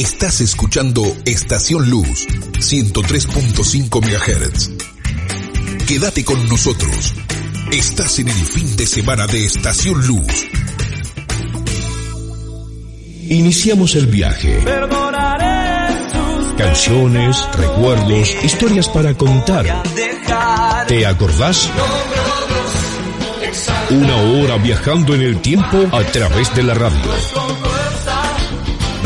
Estás escuchando Estación Luz 103.5 MHz. Quédate con nosotros. Estás en el fin de semana de Estación Luz. Iniciamos el viaje. Canciones, recuerdos, historias para contar. ¿Te acordás? Una hora viajando en el tiempo a través de la radio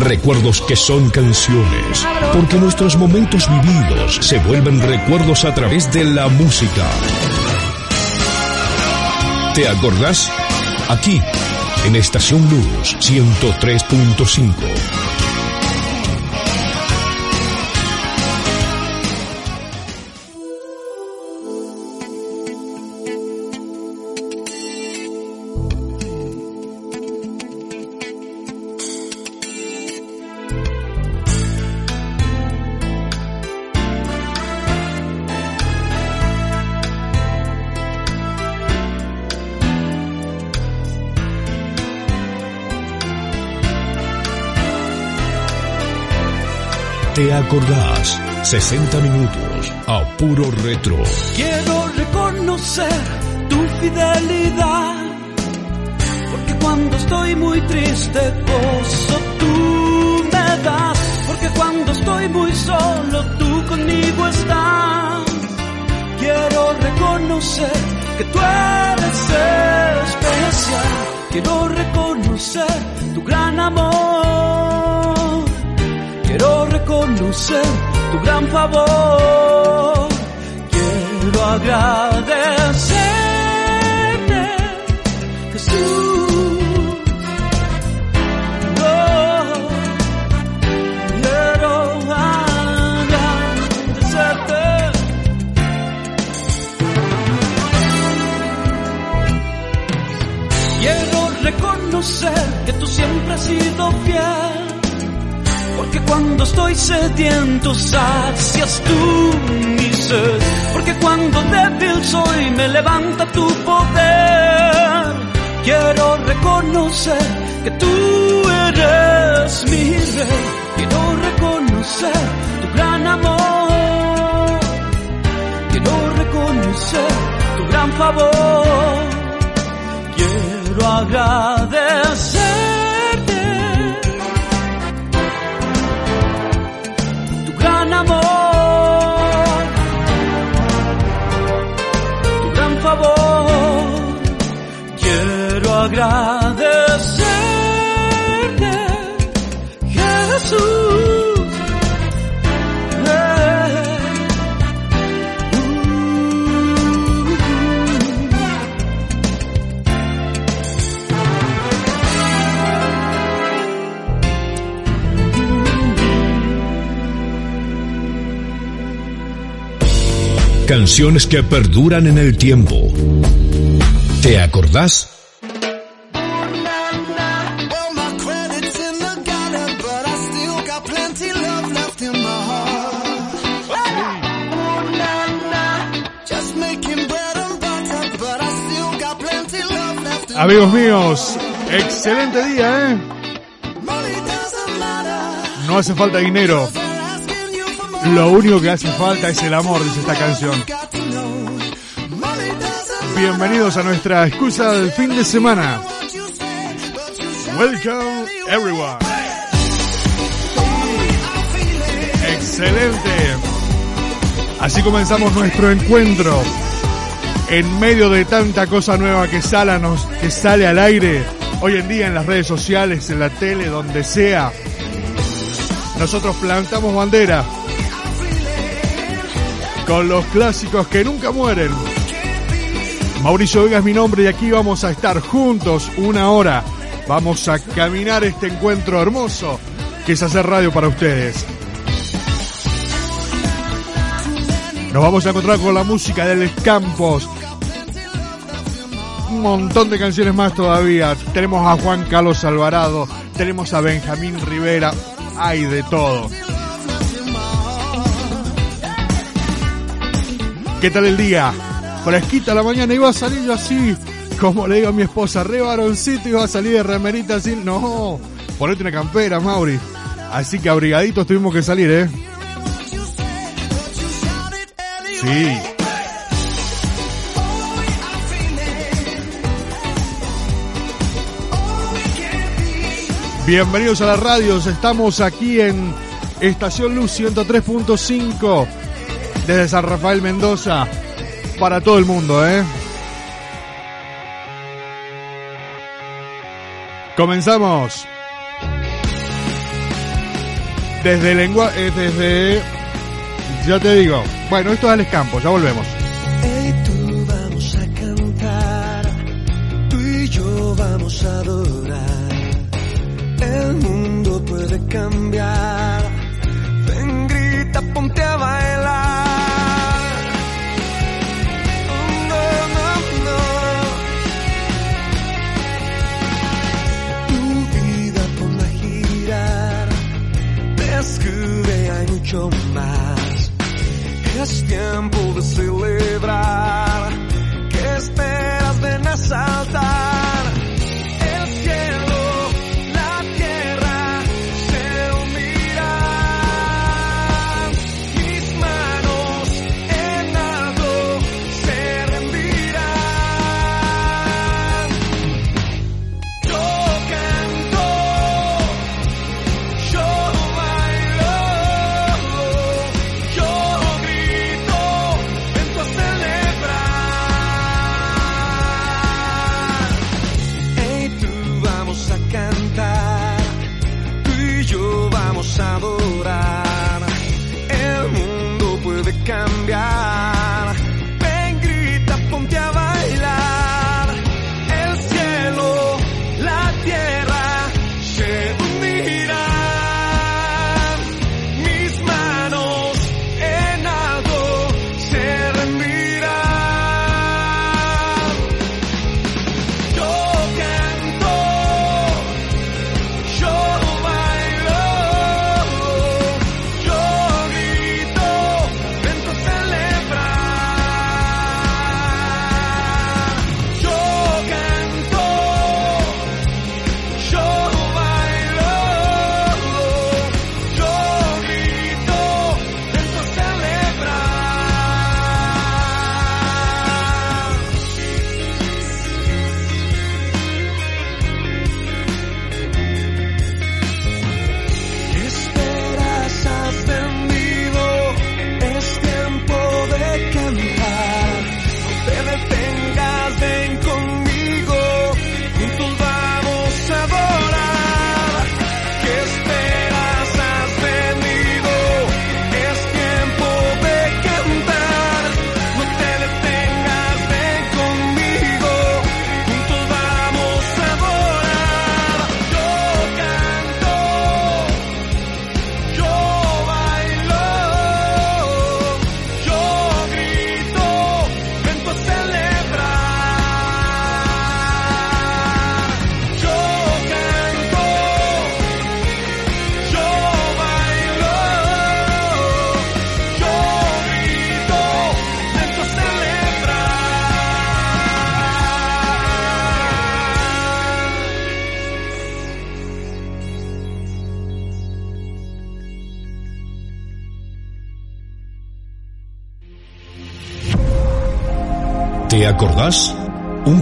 Recuerdos que son canciones, porque nuestros momentos vividos se vuelven recuerdos a través de la música. ¿Te acordás? Aquí, en Estación Luz 103.5. acordás? 60 minutos a puro retro. Quiero reconocer tu fidelidad. Porque cuando estoy muy triste, gozo tú me das. Porque cuando estoy muy solo, tú conmigo estás. Quiero reconocer que tú eres especial. Quiero reconocer tu gran amor reconocer tu gran favor. Quiero agradecerte, Jesús. Oh, quiero agradecerte. Quiero reconocer que tú siempre has sido fiel cuando estoy sediento sacias tú mi sed. Porque cuando débil soy me levanta tu poder. Quiero reconocer que tú eres mi rey. Quiero reconocer tu gran amor. Quiero reconocer tu gran favor. Quiero agradecer Jesús. Canciones que perduran en el tiempo. ¿Te acordás? Amigos míos, excelente día, ¿eh? No hace falta dinero. Lo único que hace falta es el amor, dice esta canción. Bienvenidos a nuestra excusa del fin de semana. Welcome everyone. Excelente. Así comenzamos nuestro encuentro. En medio de tanta cosa nueva que sale, que sale al aire, hoy en día en las redes sociales, en la tele, donde sea, nosotros plantamos bandera con los clásicos que nunca mueren. Mauricio Vega es mi nombre y aquí vamos a estar juntos una hora. Vamos a caminar este encuentro hermoso que es hacer radio para ustedes. Nos vamos a encontrar con la música del Campos. Un montón de canciones más todavía. Tenemos a Juan Carlos Alvarado, tenemos a Benjamín Rivera, hay de todo. ¿Qué tal el día? Fresquita la mañana, iba a salir yo así, como le digo a mi esposa, re varoncito, iba a salir de remerita así. No, ponete una campera, Mauri. Así que abrigaditos tuvimos que salir, ¿eh? Bienvenidos a las radios, estamos aquí en Estación Luz 103.5 desde San Rafael Mendoza para todo el mundo, ¿eh? Comenzamos. Desde lengua, eh, desde, ya te digo, bueno, esto es Alex Campos, ya volvemos. Yo. El mundo puede cambiar.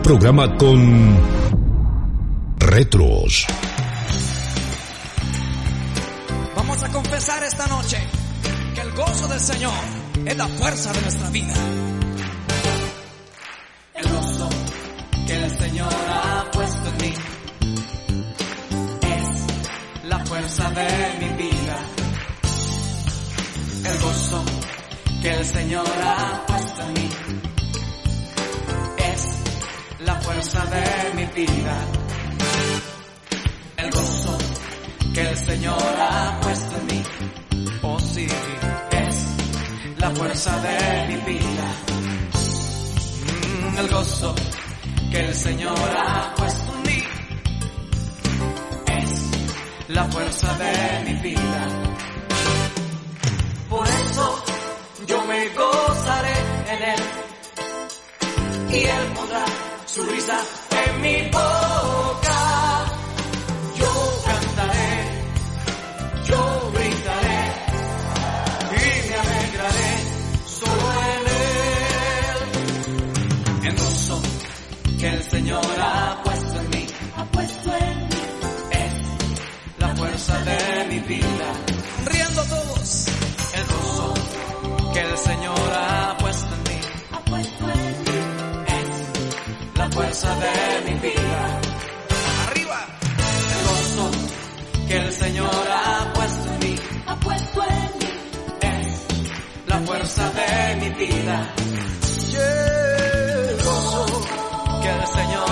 Programa con y Él pondrá su risa en mi boca. Yo cantaré, yo gritaré y me alegraré solo en Él. El gozo que el Señor ha puesto en mí, ha puesto en mí, es la fuerza de mi vida. Riendo todos, el gozo que el Señor ha es la fuerza de mi vida. Arriba, el gozo que el Señor ha puesto en mí, ha puesto en mí, es la fuerza de mi vida. Y el gozo que el Señor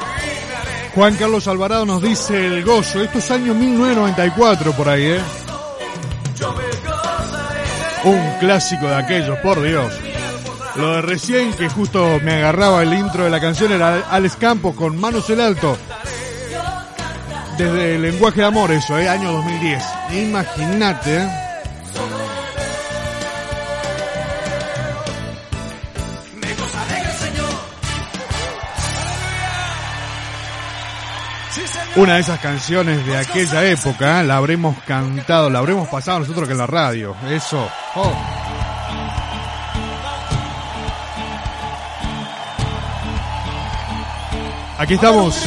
Juan Carlos Alvarado nos dice el gozo. Esto es año 1994 por ahí, ¿eh? Un clásico de aquellos, por Dios. Lo de recién, que justo me agarraba el intro de la canción, era Alex Campos con Manos en Alto. Desde el lenguaje de amor, eso, ¿eh? Año 2010. Imagínate, ¿eh? Una de esas canciones de aquella época, ¿eh? la habremos cantado, la habremos pasado nosotros que en la radio. Eso. Oh. Aquí estamos.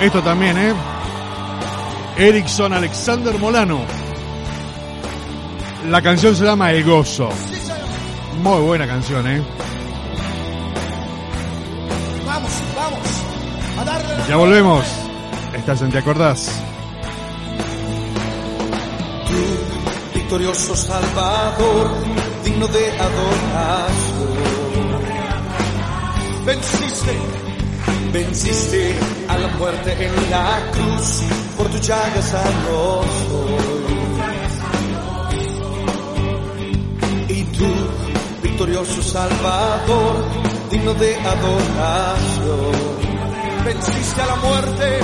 Esto también, ¿eh? Erickson Alexander Molano. La canción se llama El Gozo. Muy buena canción, ¿eh? Ya volvemos. Estás en Te Acordás. victorioso Salvador, digno de adoración. Venciste, venciste a la muerte en la cruz, por tu llaga soy. Y tú, victorioso Salvador, digno de adoración. Venciste a la muerte,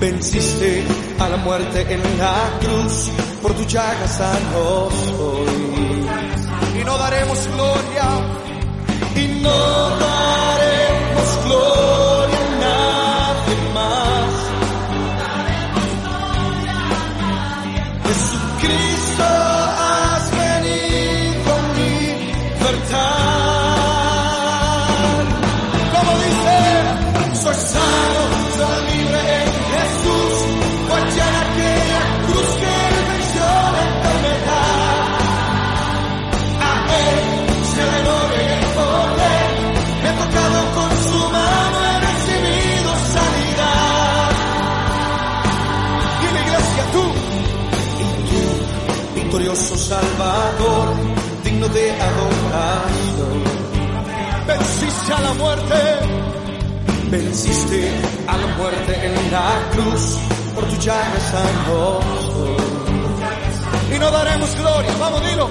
Venciste a la muerte en la cruz, por tu llaga sano soy. Y no daremos gloria, y no daremos gloria a nadie más. Jesucristo, de adoración. Venciste a la muerte, venciste a la muerte en la cruz, por tu llaga santo. Y no daremos gloria, vamos, dilo.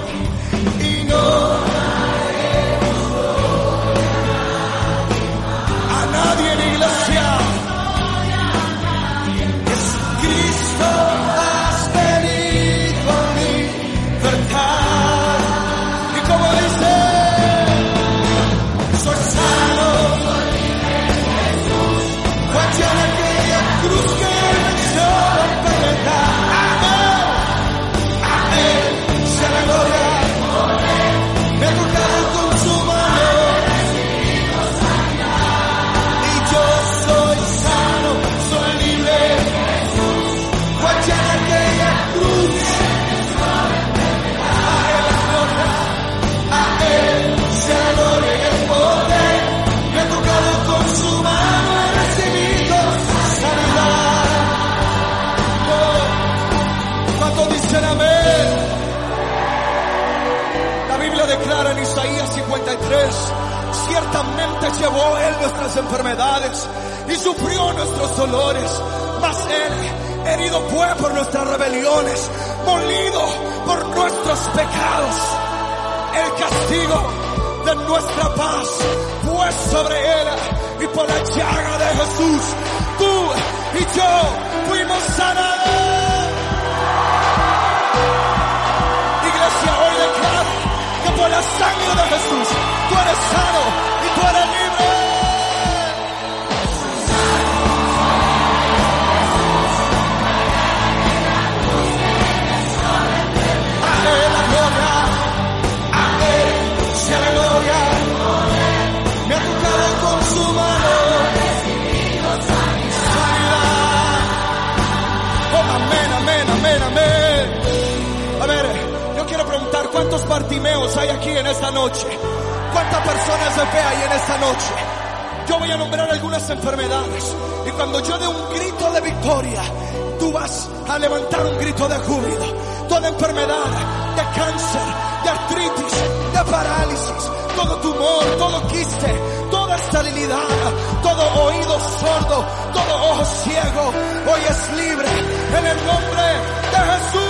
Llevó Él nuestras enfermedades y sufrió nuestros dolores, mas Él herido fue por nuestras rebeliones, molido por nuestros pecados. El castigo de nuestra paz fue sobre Él y por la llaga de Jesús, tú y yo fuimos sanados. Iglesia, hoy declaro que por la sangre de Jesús tú eres sano tú eres libre. A Él la gloria, a Él sea la gloria. Me ha tocado con su mano. Sanidad. Oh, amén, amén, amén, amén. A ver, yo quiero preguntar cuántos partimeos hay aquí en esta noche. ¿Cuántas personas de fe hay en esta noche? Yo voy a nombrar algunas enfermedades. Y cuando yo dé un grito de victoria, tú vas a levantar un grito de júbilo. Toda enfermedad de cáncer, de artritis, de parálisis, todo tumor, todo quiste, toda esterilidad, todo oído sordo, todo ojo ciego, hoy es libre en el nombre de Jesús.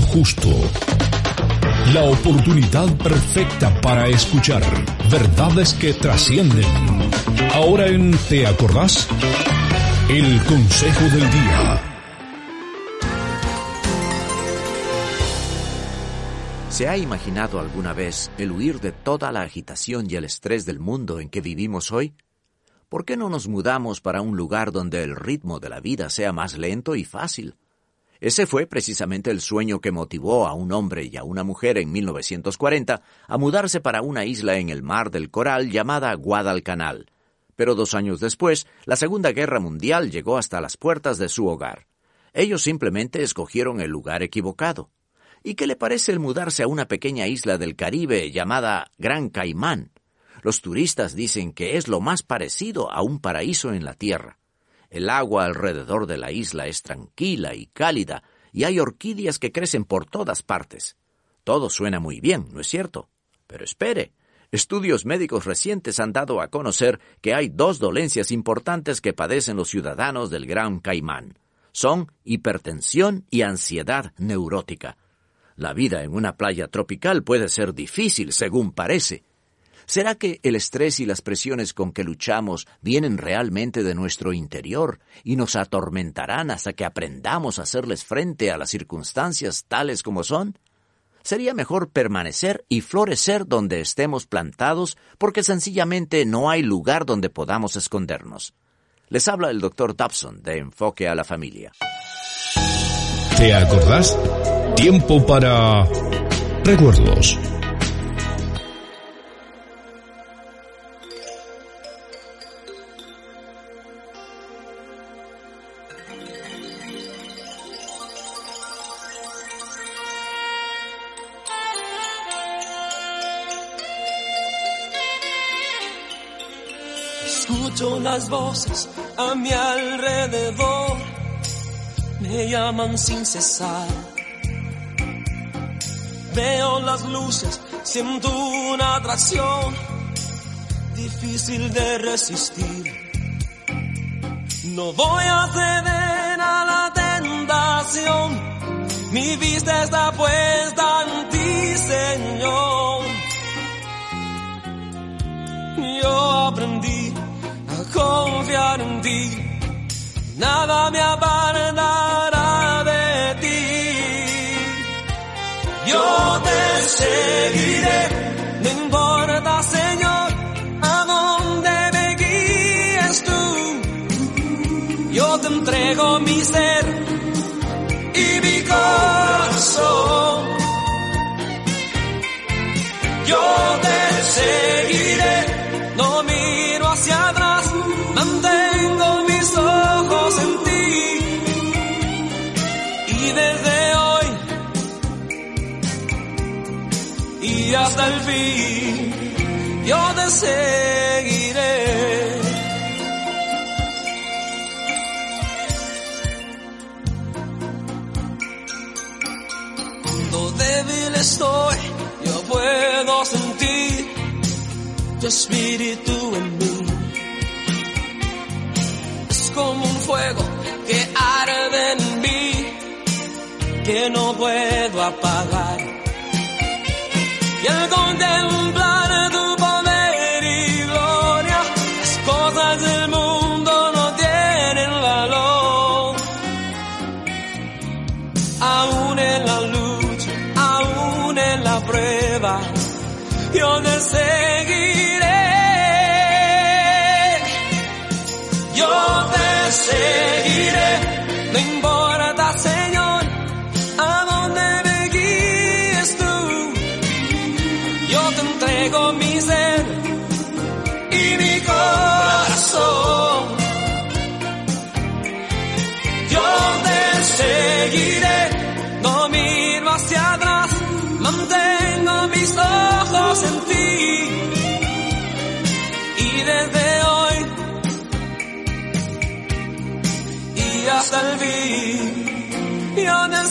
Justo. La oportunidad perfecta para escuchar verdades que trascienden. Ahora en ¿Te acordás? El consejo del día. ¿Se ha imaginado alguna vez el huir de toda la agitación y el estrés del mundo en que vivimos hoy? ¿Por qué no nos mudamos para un lugar donde el ritmo de la vida sea más lento y fácil? Ese fue precisamente el sueño que motivó a un hombre y a una mujer en 1940 a mudarse para una isla en el mar del Coral llamada Guadalcanal. Pero dos años después, la Segunda Guerra Mundial llegó hasta las puertas de su hogar. Ellos simplemente escogieron el lugar equivocado. ¿Y qué le parece el mudarse a una pequeña isla del Caribe llamada Gran Caimán? Los turistas dicen que es lo más parecido a un paraíso en la tierra. El agua alrededor de la isla es tranquila y cálida, y hay orquídeas que crecen por todas partes. Todo suena muy bien, ¿no es cierto? Pero espere. Estudios médicos recientes han dado a conocer que hay dos dolencias importantes que padecen los ciudadanos del Gran Caimán. Son hipertensión y ansiedad neurótica. La vida en una playa tropical puede ser difícil, según parece. ¿Será que el estrés y las presiones con que luchamos vienen realmente de nuestro interior y nos atormentarán hasta que aprendamos a hacerles frente a las circunstancias tales como son? Sería mejor permanecer y florecer donde estemos plantados porque sencillamente no hay lugar donde podamos escondernos. Les habla el doctor Dobson de Enfoque a la Familia. ¿Te acordás? Tiempo para recuerdos. Las voces a mi alrededor, me llaman sin cesar. Veo las luces, siento una atracción difícil de resistir. No voy a ceder a la tentación, mi vista está puesta en ti, Señor. Yo aprendí confiar en ti, nada me apartará de ti. Yo te seguiré, no importa Señor, a dónde me guíes tú. Yo te entrego mi ser fin yo te seguiré. Cuando débil estoy, yo puedo sentir tu espíritu en mí como un fuego que arde en mí, que no puedo apagar. Y al contemplar tu poder y gloria, las cosas del mundo no tienen valor. Aún en la lucha, aún en la prueba, yo te seguiré. Yo te seguiré,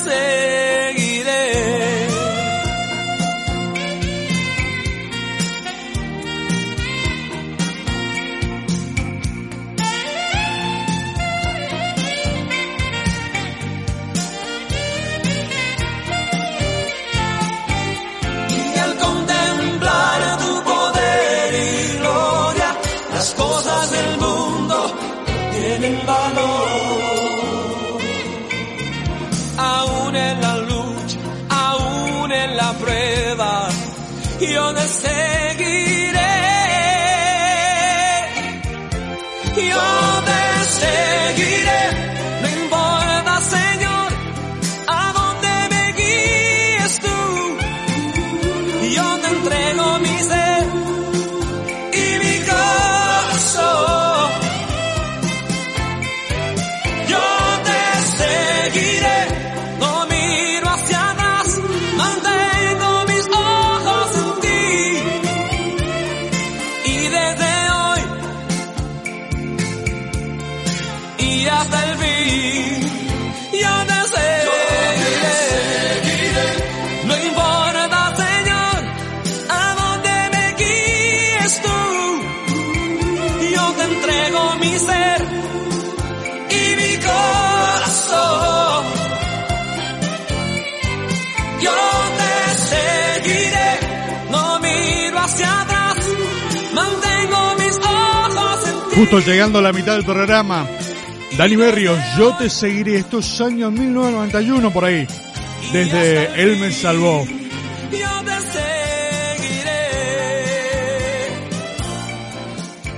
yo yo Justo llegando a la mitad del programa. Dani Berrios, yo te seguiré estos años 1991 por ahí. Desde Él me salvó.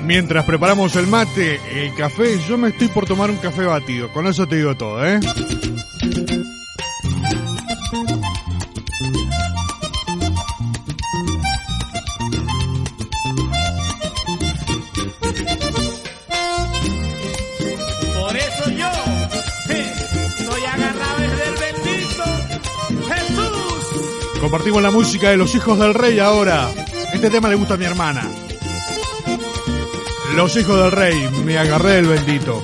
Mientras preparamos el mate, el café, yo me estoy por tomar un café batido. Con eso te digo todo, ¿eh? Compartimos la música de los hijos del rey ahora. Este tema le gusta a mi hermana. Los hijos del rey, me agarré el bendito.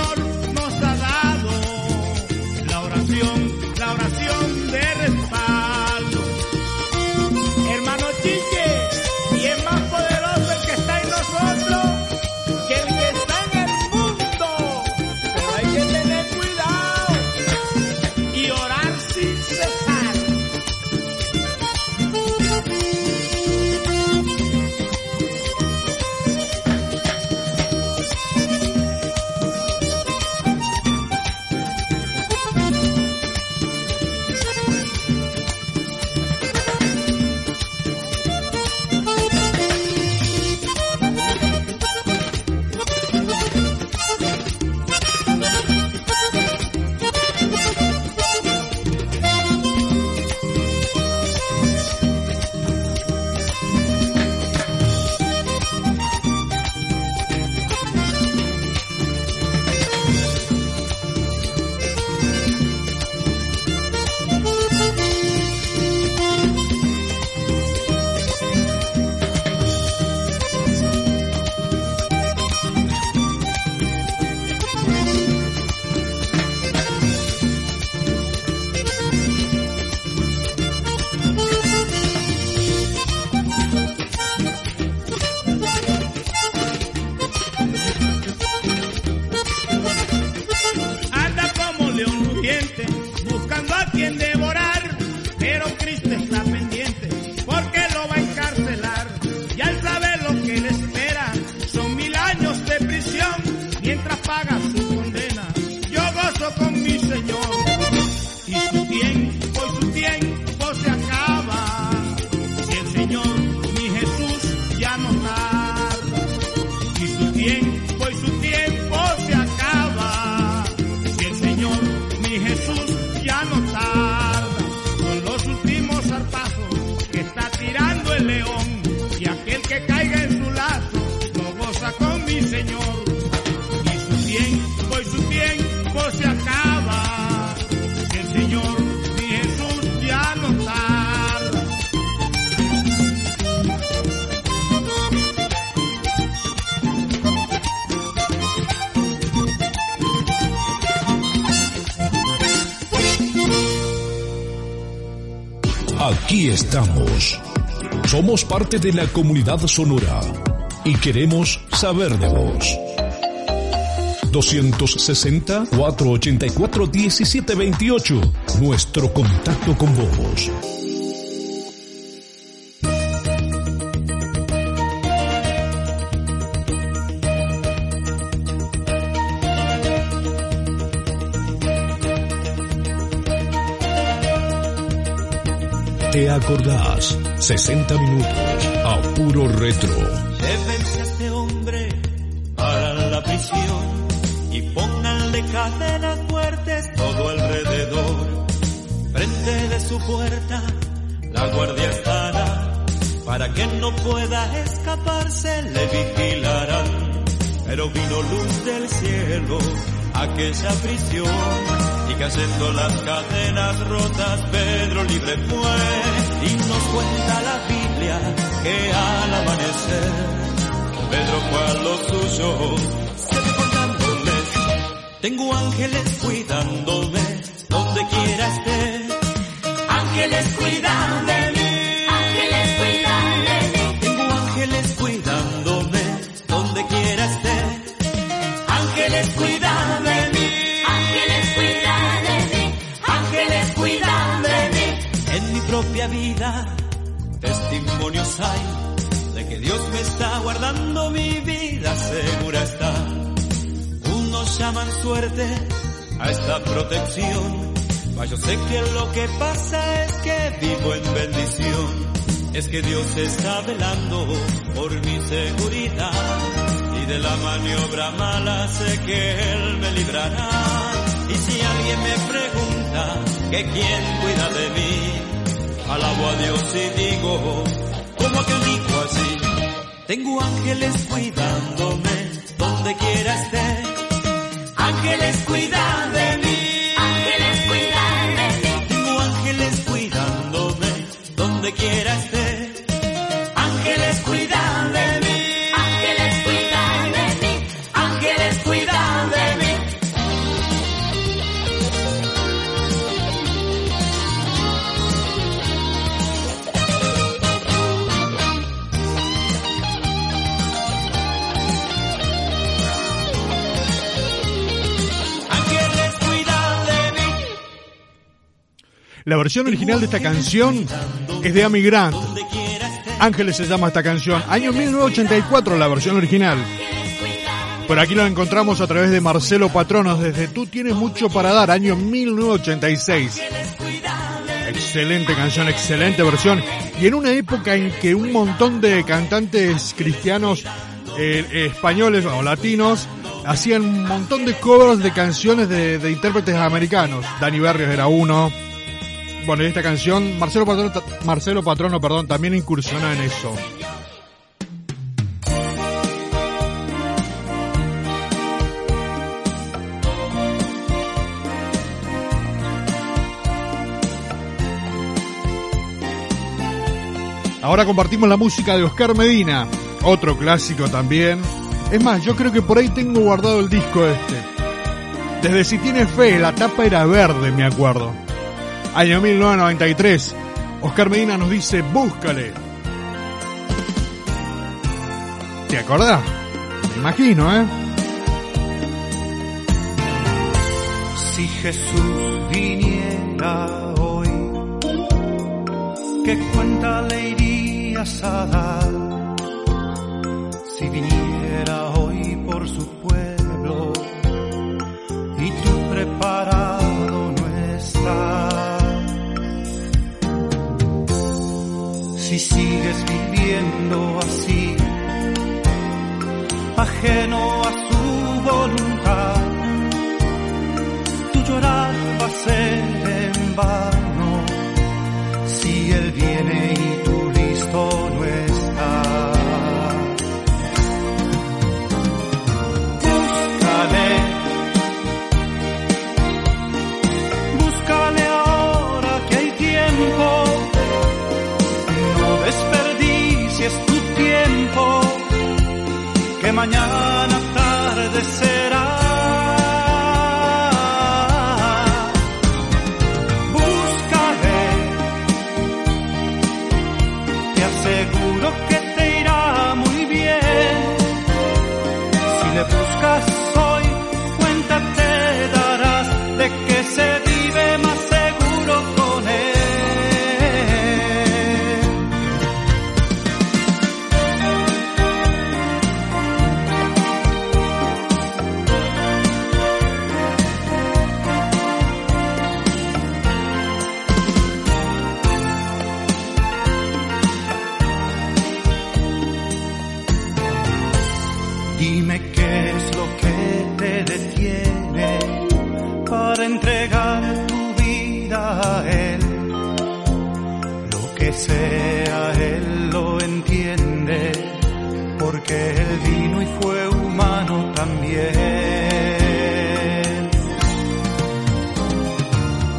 no los Estamos. Somos parte de la comunidad sonora y queremos saber de vos. 260-484-1728. Nuestro contacto con vos. ¿Te acordás? 60 minutos a puro retro. Llévense a este hombre para la prisión y pónganle cadenas fuertes todo alrededor. Frente de su puerta la guardia estará para que no pueda escaparse le vigilarán. Pero vino luz del cielo aquella prisión y cayendo las cadenas rotas Pedro libre fue y nos cuenta la Biblia que al amanecer Pedro fue a lo suyo se contándoles tengo ángeles cuidándome donde quiera esté. Ángeles cuidan hay de que Dios me está guardando mi vida segura está. Unos llaman suerte a esta protección mas yo sé que lo que pasa es que vivo en bendición. Es que Dios está velando por mi seguridad y de la maniobra mala sé que Él me librará. Y si alguien me pregunta que quién cuida de mí, alabo a Dios y digo, como que digo así, tengo ángeles cuidándome donde quiera esté, ángeles cuidan de mí. Ángeles cuidan de mí. Tengo ángeles cuidándome donde quiera esté. La versión original de esta canción es de Amy Grant. Ángeles se llama esta canción. Año 1984 la versión original. Pero aquí lo encontramos a través de Marcelo Patronos desde Tú tienes mucho para dar, año 1986. Excelente canción, excelente versión. Y en una época en que un montón de cantantes cristianos eh, españoles o latinos hacían un montón de covers de canciones de, de intérpretes americanos. Dani Berrios era uno. Bueno, y esta canción, Marcelo Patrono, Marcelo perdón, también incursiona en eso. Ahora compartimos la música de Oscar Medina, otro clásico también. Es más, yo creo que por ahí tengo guardado el disco este. Desde Si Tienes Fe, la tapa era verde, me acuerdo. Año 1993, Oscar Medina nos dice, búscale. ¿Te acordás? Me imagino, ¿eh? Si Jesús viniera hoy, ¿qué cuenta le irías a dar? Si viniera sigues viviendo así, ajeno a su voluntad, tu llorar va a ser en vano mañana sea Él lo entiende, porque Él vino y fue humano también.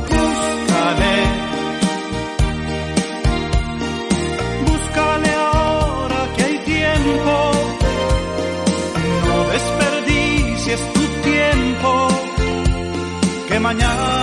Búscale, búscale ahora que hay tiempo, no desperdicies tu tiempo, que mañana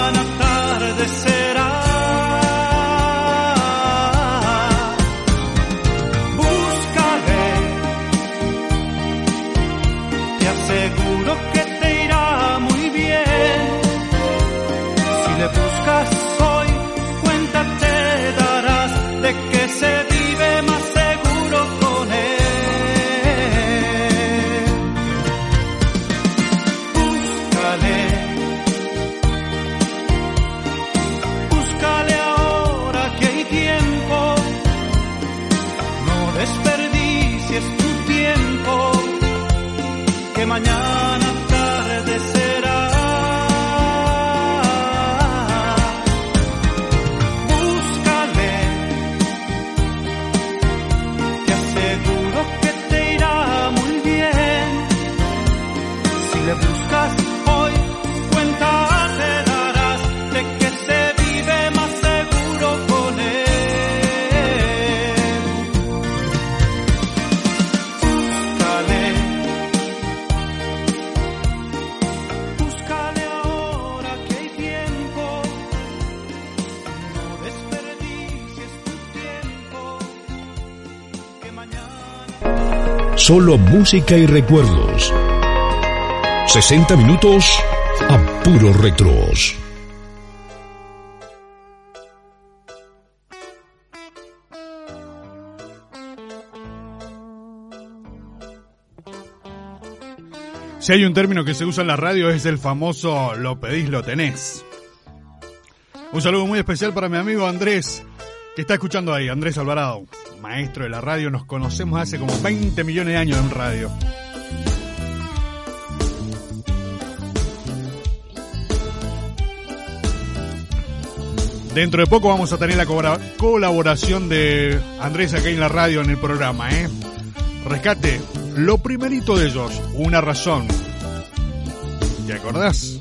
Solo música y recuerdos. 60 minutos a puro retros. Si hay un término que se usa en la radio es el famoso lo pedís, lo tenés. Un saludo muy especial para mi amigo Andrés, que está escuchando ahí, Andrés Alvarado, maestro de la radio, nos conocemos hace como 20 millones de años en radio. Dentro de poco vamos a tener la colaboración de Andrés aquí en la radio en el programa, ¿eh? Rescate, lo primerito de ellos, una razón. ¿Te acordás?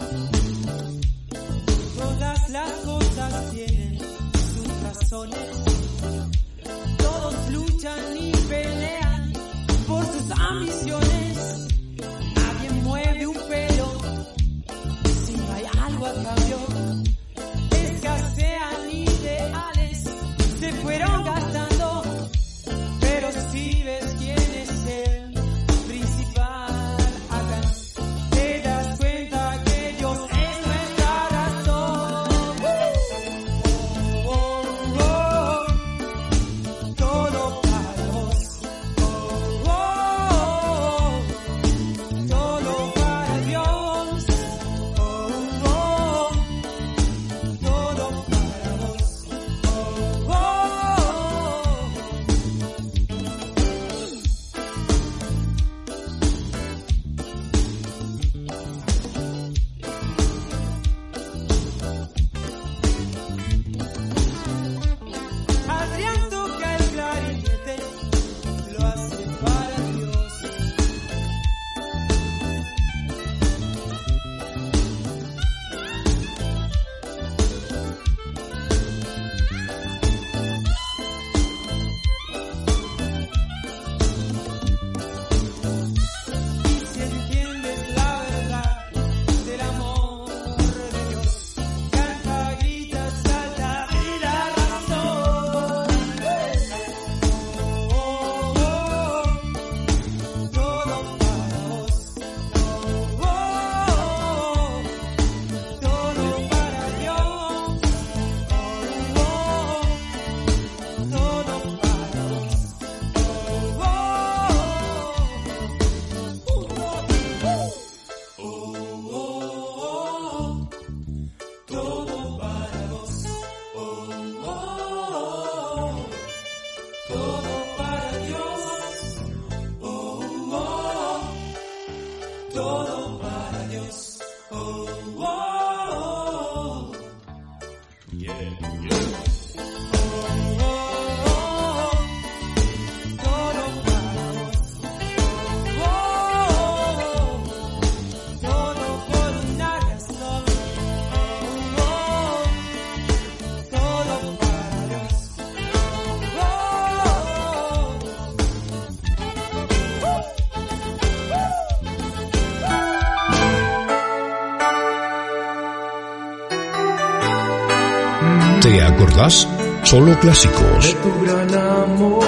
Solo clásicos. De tu gran amor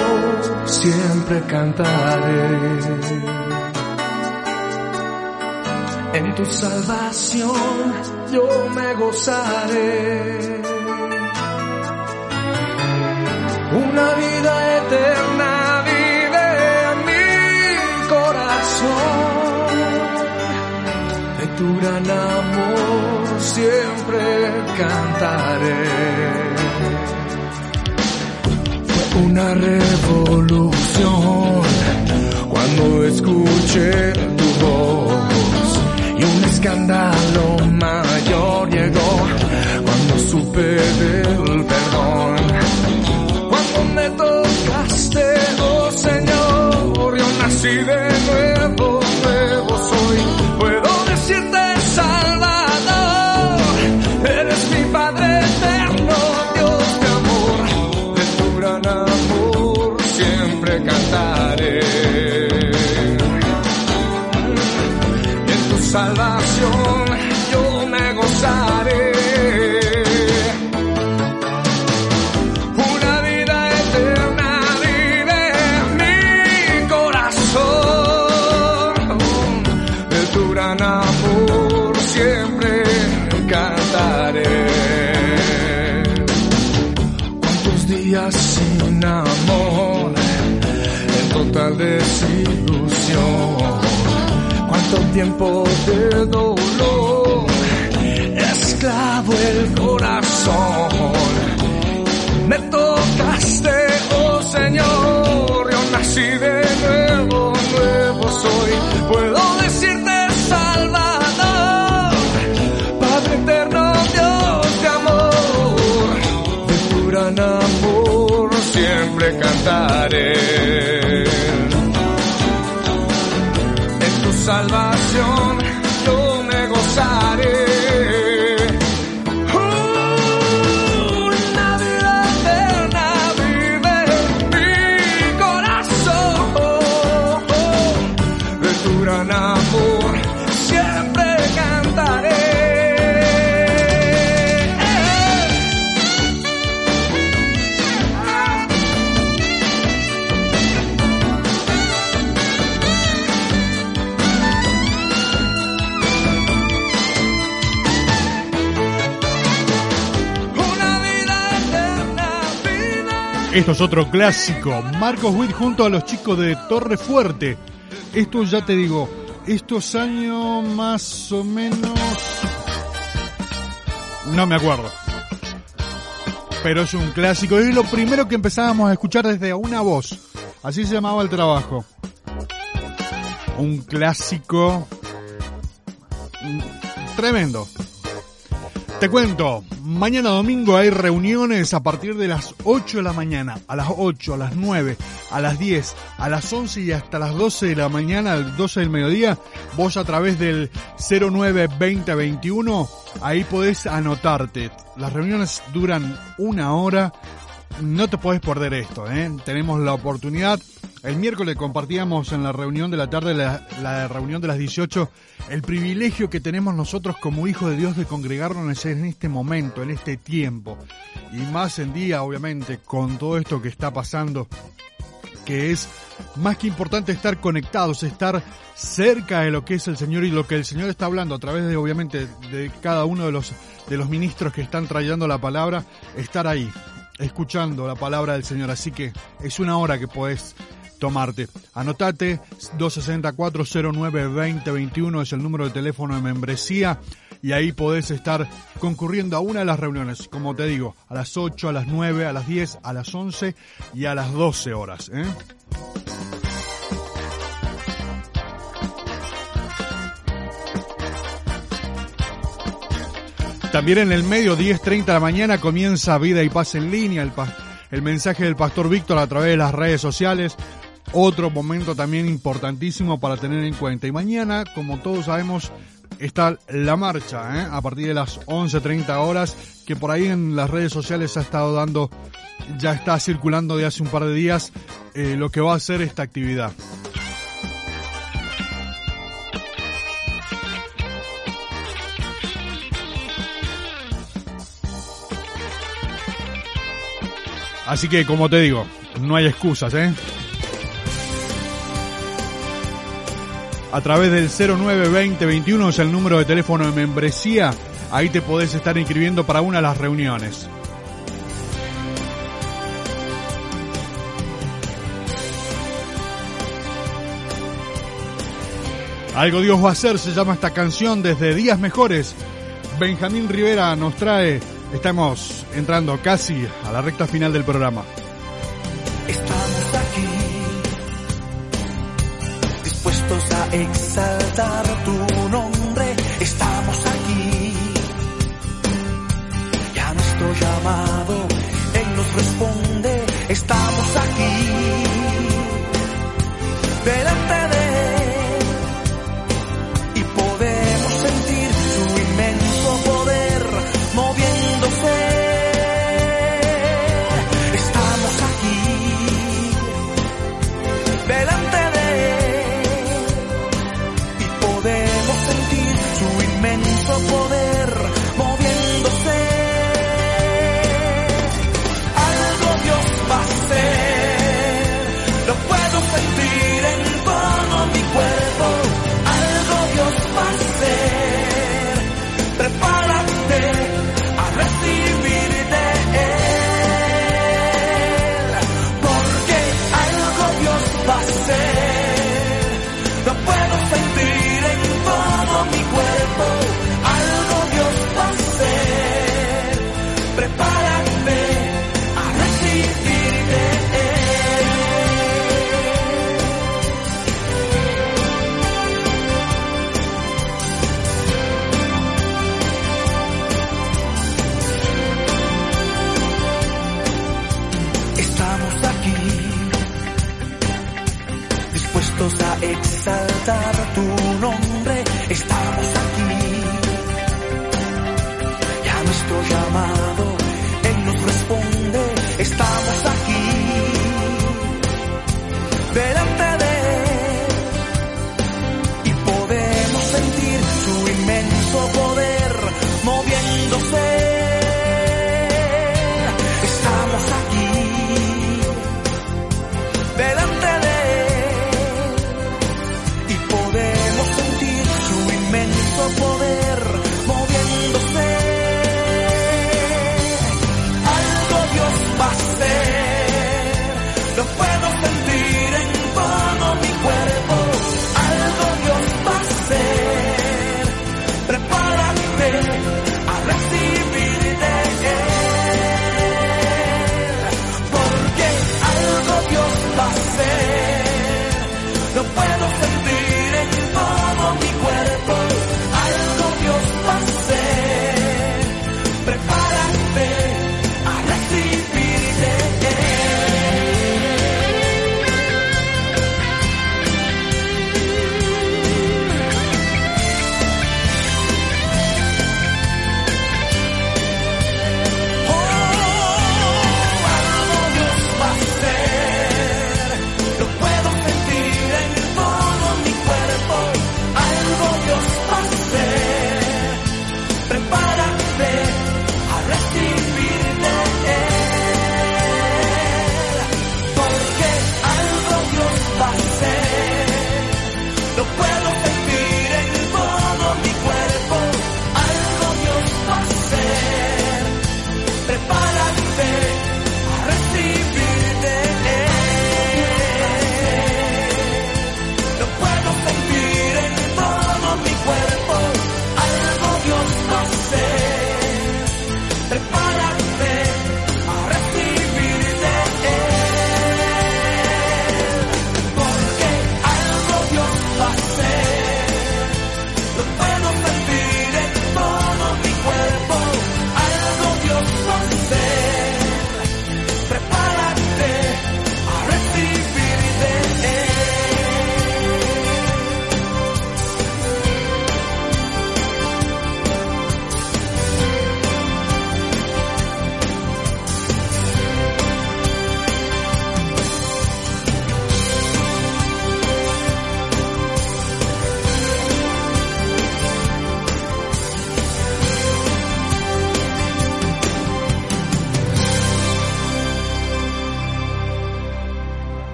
siempre cantaré. En tu salvación yo me gozaré. Una vida eterna vive en mi corazón. De tu gran amor siempre cantaré. Una revolución cuando escuché tu voz y un escándalo mayor llegó cuando supe del perdón. Cuando me tocaste, oh Señor, yo nací de tiempo de dolor, esclavo el corazón. Me tocaste, oh Señor, yo nací de nuevo, nuevo soy. Puedo decirte, Salvador, Padre eterno, Dios de amor, de tu gran amor siempre cantaré. Salvación Esto es otro clásico. Marcos Witt junto a los chicos de Torre Fuerte. Esto ya te digo, estos años más o menos... No me acuerdo. Pero es un clásico. Es lo primero que empezábamos a escuchar desde una voz. Así se llamaba el trabajo. Un clásico... mm, Tremendo. Te cuento, mañana domingo hay reuniones a partir de las 8 de la mañana, a las 8, a las 9, a las 10, a las 11 y hasta las 12 de la mañana, al 12 del mediodía. Vos a través del 092021, ahí podés anotarte. Las reuniones duran una hora. No te podés perder esto, ¿eh? Tenemos la oportunidad. El miércoles compartíamos en la reunión de la tarde, la, reunión de las 18, el privilegio que tenemos nosotros como hijos de Dios de congregarnos en este momento, en este tiempo. Y más en día, obviamente, con todo esto que está pasando, que es más que importante estar conectados, estar cerca de lo que es el Señor y lo que el Señor está hablando a través de, obviamente, de cada uno de los, de los ministros que están trayendo la palabra, estar ahí, escuchando la palabra del Señor. Así que es una hora que podés tomarte. Anotate 264-09-2021 es el número de teléfono de membresía y ahí podés estar concurriendo a una de las reuniones, como te digo, a las 8, a las 9, a las 10, a las 11 y a las 12 horas. ¿eh? También en el medio, 10.30 de la mañana, comienza Vida y Paz en línea, el, el mensaje del Pastor Víctor a través de las redes sociales. Otro momento también importantísimo para tener en cuenta. Y mañana, como todos sabemos, está la marcha, ¿eh? a partir de las 11.30 horas, que por ahí en las redes sociales ha estado dando, ya está circulando de hace un par de días, eh, lo que va a ser esta actividad. Así que, como te digo, no hay excusas, ¿eh? A través del 092021 es el número de teléfono de membresía. Ahí te podés estar inscribiendo para una de las reuniones. Algo Dios va a hacer, se llama esta canción desde Días Mejores. Benjamín Rivera nos trae, estamos entrando casi a la recta final del programa. Exaltar tu nombre. Estamos aquí, y a nuestro llamado Él nos responde. Exaltar tu nombre. Estamos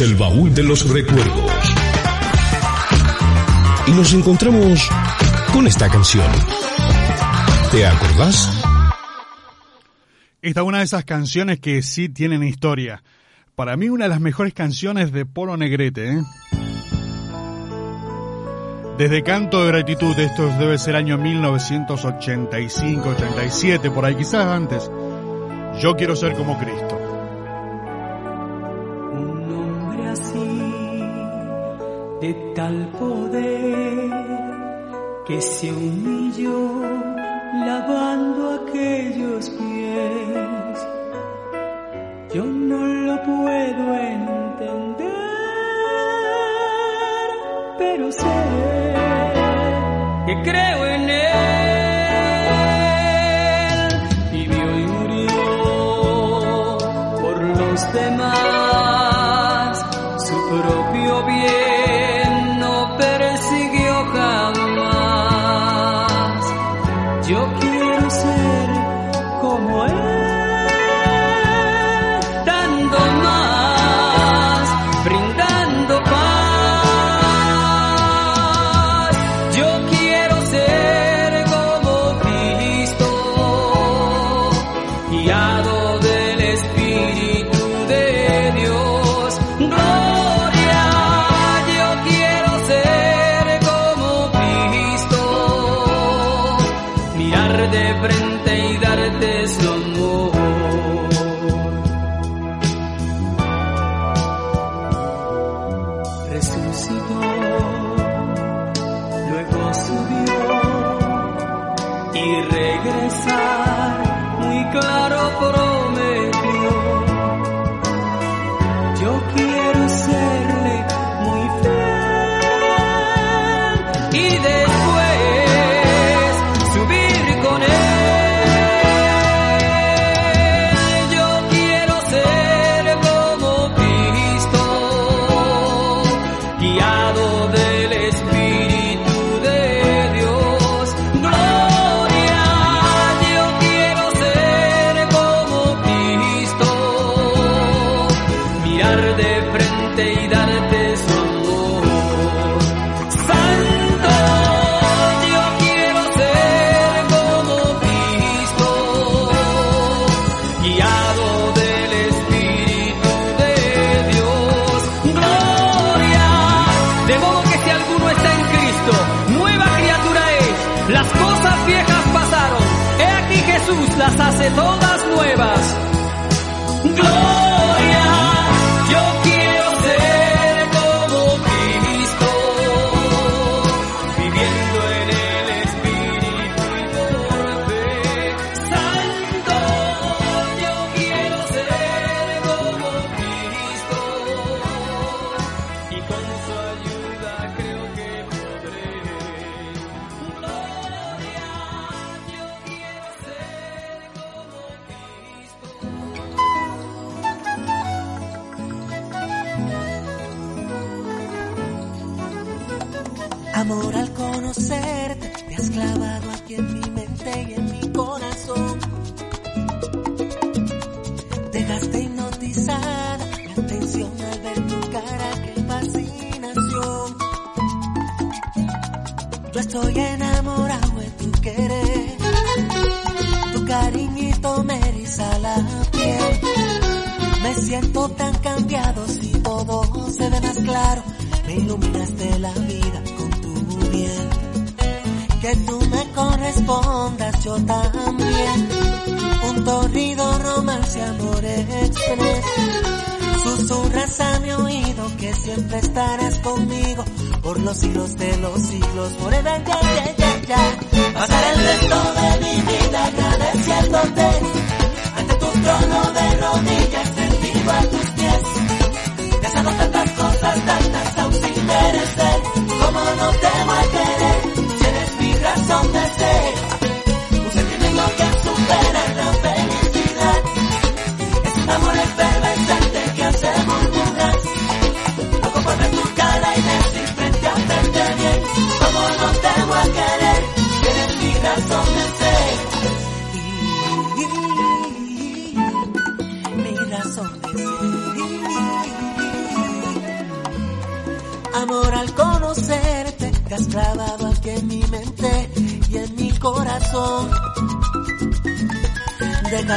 el baúl de los recuerdos. Y nos encontramos con esta canción. ¿Te acordás? Esta es una de esas canciones que sí tienen historia. Para mí una de las mejores canciones de Polo Negrete. ¿eh? Desde Canto de Gratitud, esto debe ser año 1985, 87, por ahí quizás antes. Yo quiero ser como Cristo. de tal poder que se humilló lavando aquellos pies. Yo no lo puedo entender, pero sé que creo en él. de todas nuevas.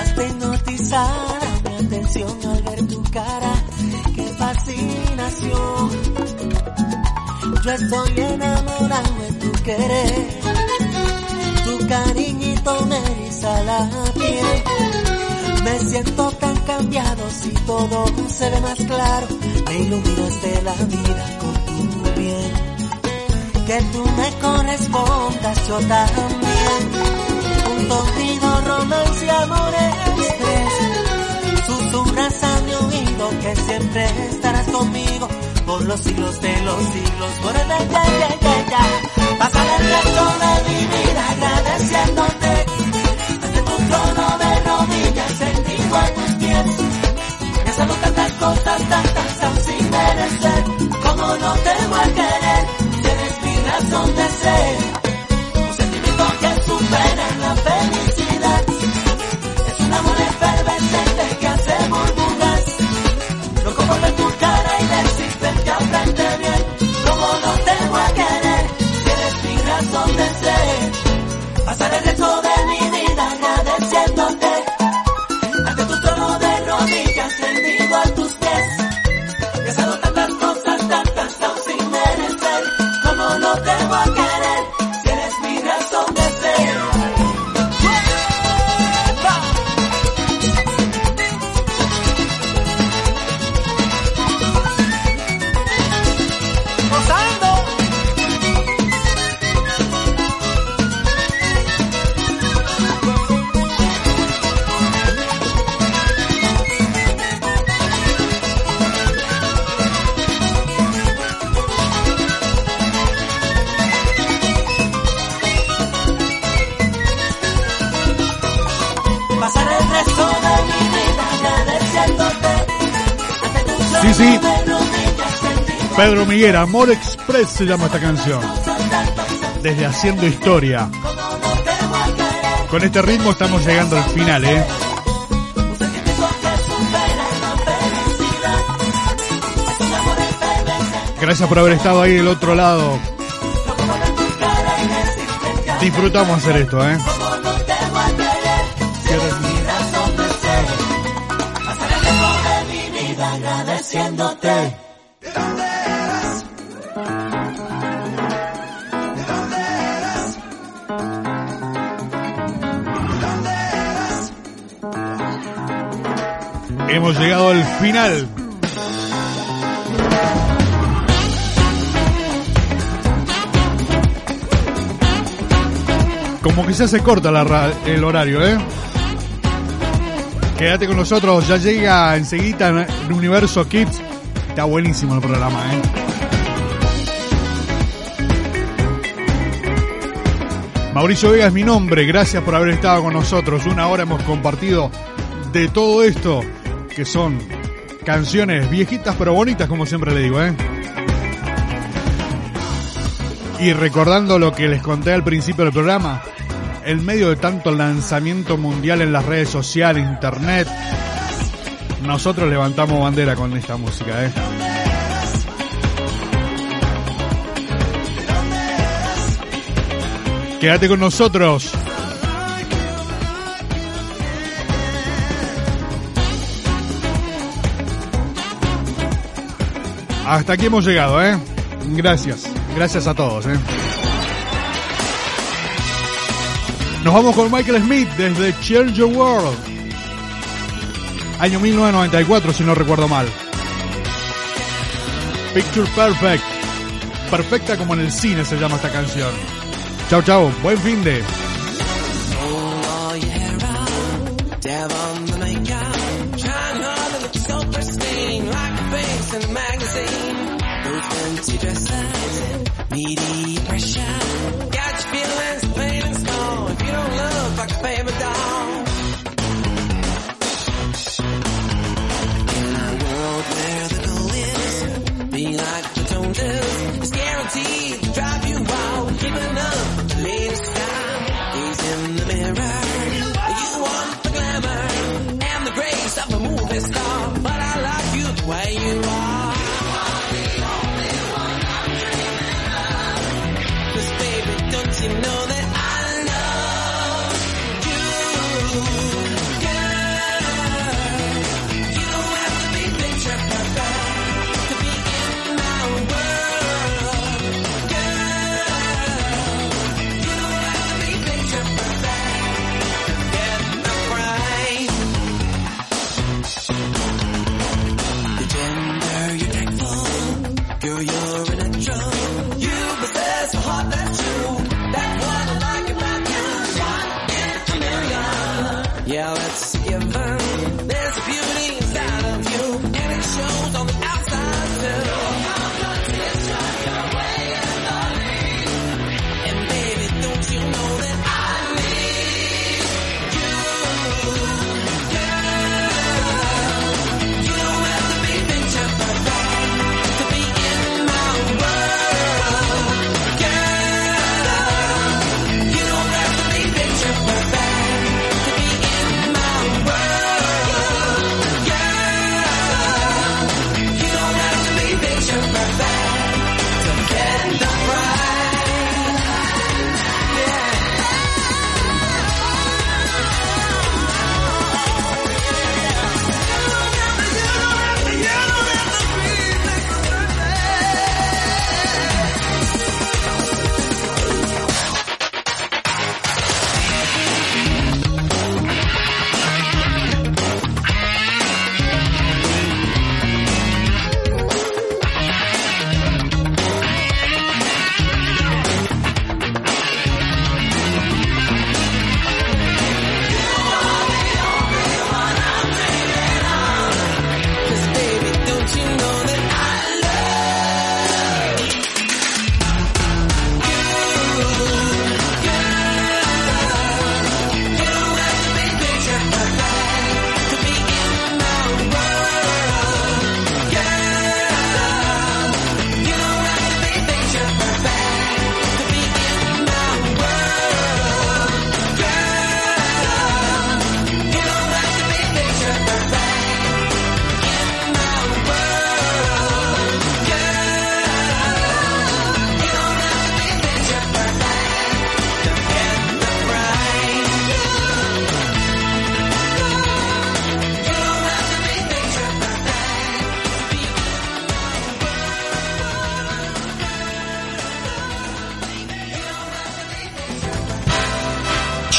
Dejaste hipnotizar mi atención al ver tu cara, qué fascinación. Yo estoy enamorado de tu querer, tu cariñito me eriza la piel. Me siento tan cambiado si todo se ve más claro, me iluminaste la vida con tu bien. Que tú me correspondas, yo también. Un tontido romance amor express. Susurras a mi oído que siempre estarás conmigo por los siglos de los siglos. Por el ya, ya, ya, ya. Pasaré el resto de mi vida agradeciéndote. Ante tu trono de rodillas, sentido a tus pies. Me dado tantas cosas, tantas aún sin merecer. Como no te voy a querer, si eres mi razón de ser. Un sentimiento que supera la felicidad. Pedro Miguel, Amor Express se llama esta canción. Desde Haciendo Historia. Con este ritmo estamos llegando al final, ¿eh? Gracias por haber estado ahí del otro lado. Disfrutamos hacer esto, ¿eh? Hemos llegado al final. Como ya se corta el horario, ¿eh? Quédate con nosotros, ya llega enseguida en Universo Kids. Está buenísimo el programa, ¿eh? Mauricio Vega es mi nombre, gracias por haber estado con nosotros. Una hora hemos compartido de todo esto, que son canciones viejitas pero bonitas, como siempre le digo, ¿eh? Y recordando lo que les conté al principio del programa, en medio de tanto lanzamiento mundial en las redes sociales, internet, nosotros levantamos bandera con esta música, ¿eh? Quédate con nosotros. Hasta aquí hemos llegado, ¿eh? Gracias. Gracias a todos, ¿eh? Nos vamos con Michael Smith desde Change Your World. Año 1994, si no recuerdo mal. Picture Perfect. Perfecta como en el cine se llama esta canción. Chao, chao. Buen fin de. to dress up. Pressure.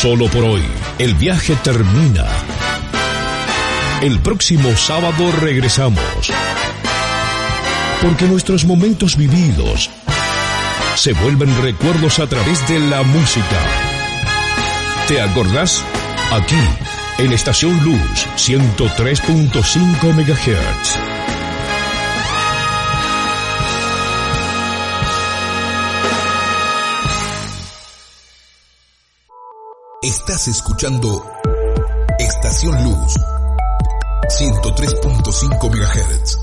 Solo por hoy, el viaje termina. El próximo sábado regresamos. Porque nuestros momentos vividos se vuelven recuerdos a través de la música. ¿Te acordás? Aquí, en Estación Luz 103.5 MHz. Estás escuchando Estación Luz 103.5 MHz.